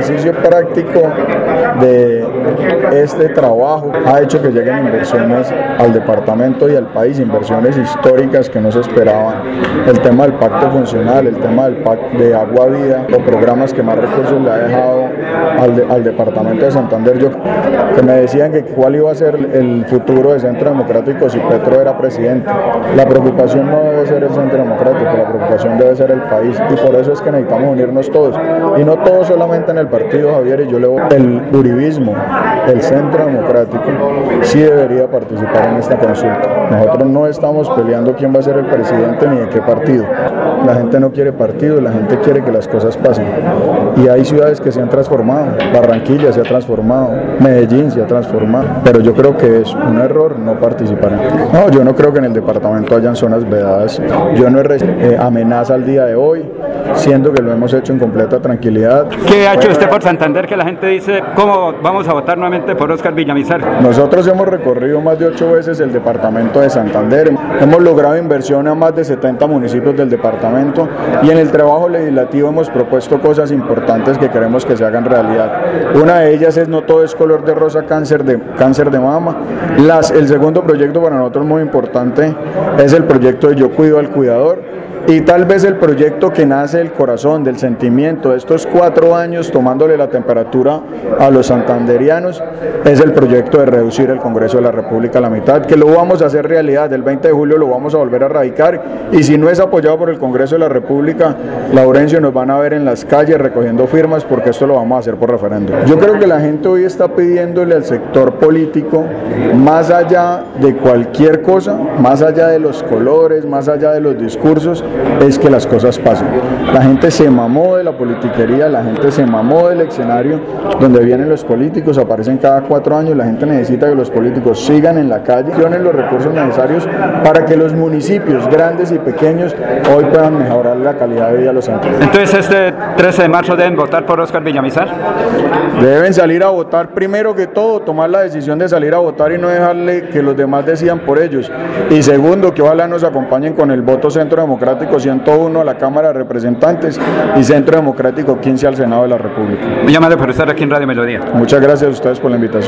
ejercicio práctico de este trabajo ha hecho que lleguen inversiones al departamento y al país, inversiones históricas que no se esperaban. El tema del pacto funcional, el tema del pacto de agua vida, los programas que más recursos le ha dejado al, al departamento de Santander. Yo que me decían que cuál iba a ser el futuro de Centro Democrático si Petro era presidente. La preocupación no debe ser el Centro Democrático, la preocupación debe ser el país y por eso es que necesitamos unirnos todos y no todos solamente en el partido, Javier, y yo le voy, el uribismo, el centro democrático, sí debería participar en esta consulta. Nosotros no estamos peleando quién va a ser el presidente ni de qué partido. La gente no quiere partido, la gente quiere que las cosas pasen. Y hay ciudades que se han transformado, Barranquilla se ha transformado, Medellín se ha transformado, pero yo creo que es un error no participar. No, yo no creo que en el departamento hayan zonas vedadas. Yo no he eh, amenaza al día de hoy, siendo que lo hemos hecho en completa tranquilidad. ¿Qué ha hecho usted por Santander que la gente dice cómo vamos a votar nuevamente por Oscar Villamizar? Nosotros hemos recorrido más de ocho veces el departamento de Santander, hemos logrado inversión a más de 70 municipios del departamento y en el trabajo legislativo hemos propuesto cosas importantes que queremos que se hagan realidad. Una de ellas es no todo es color de rosa cáncer de, cáncer de mama. Las, el segundo proyecto para nosotros muy importante es el proyecto de Yo Cuido al Cuidador y tal vez el proyecto que nace del corazón, del sentimiento, de estos cuatro años tomándole la temperatura a los santanderianos, es el proyecto de reducir el Congreso de la República a la mitad, que lo vamos a hacer realidad, el 20 de julio lo vamos a volver a radicar y si no es apoyado por el Congreso de la República, Laurencio nos van a ver en las calles recogiendo firmas porque esto lo vamos a hacer por referéndum. Yo creo que la gente hoy está pidiéndole al sector político, más allá de cualquier cosa, más allá de los colores, más allá de los discursos, es que las cosas pasen. La gente se mamó de la politiquería, la gente se mamó del escenario donde vienen los políticos, aparecen cada cuatro años, la gente necesita que los políticos sigan en la calle, tienen los recursos necesarios para que los municipios grandes y pequeños hoy puedan mejorar la calidad de vida de los santos. Entonces este 13 de marzo deben votar por Oscar Villamizar. Deben salir a votar primero que todo, tomar la decisión de salir a votar y no dejarle que los demás decidan por ellos. Y segundo, que ojalá nos acompañen con el voto centro democrático 101 a la Cámara de Representantes y Centro Democrático 15 al Senado de la República. Muy amable por estar aquí en Radio Melodía. Muchas gracias a ustedes por la invitación.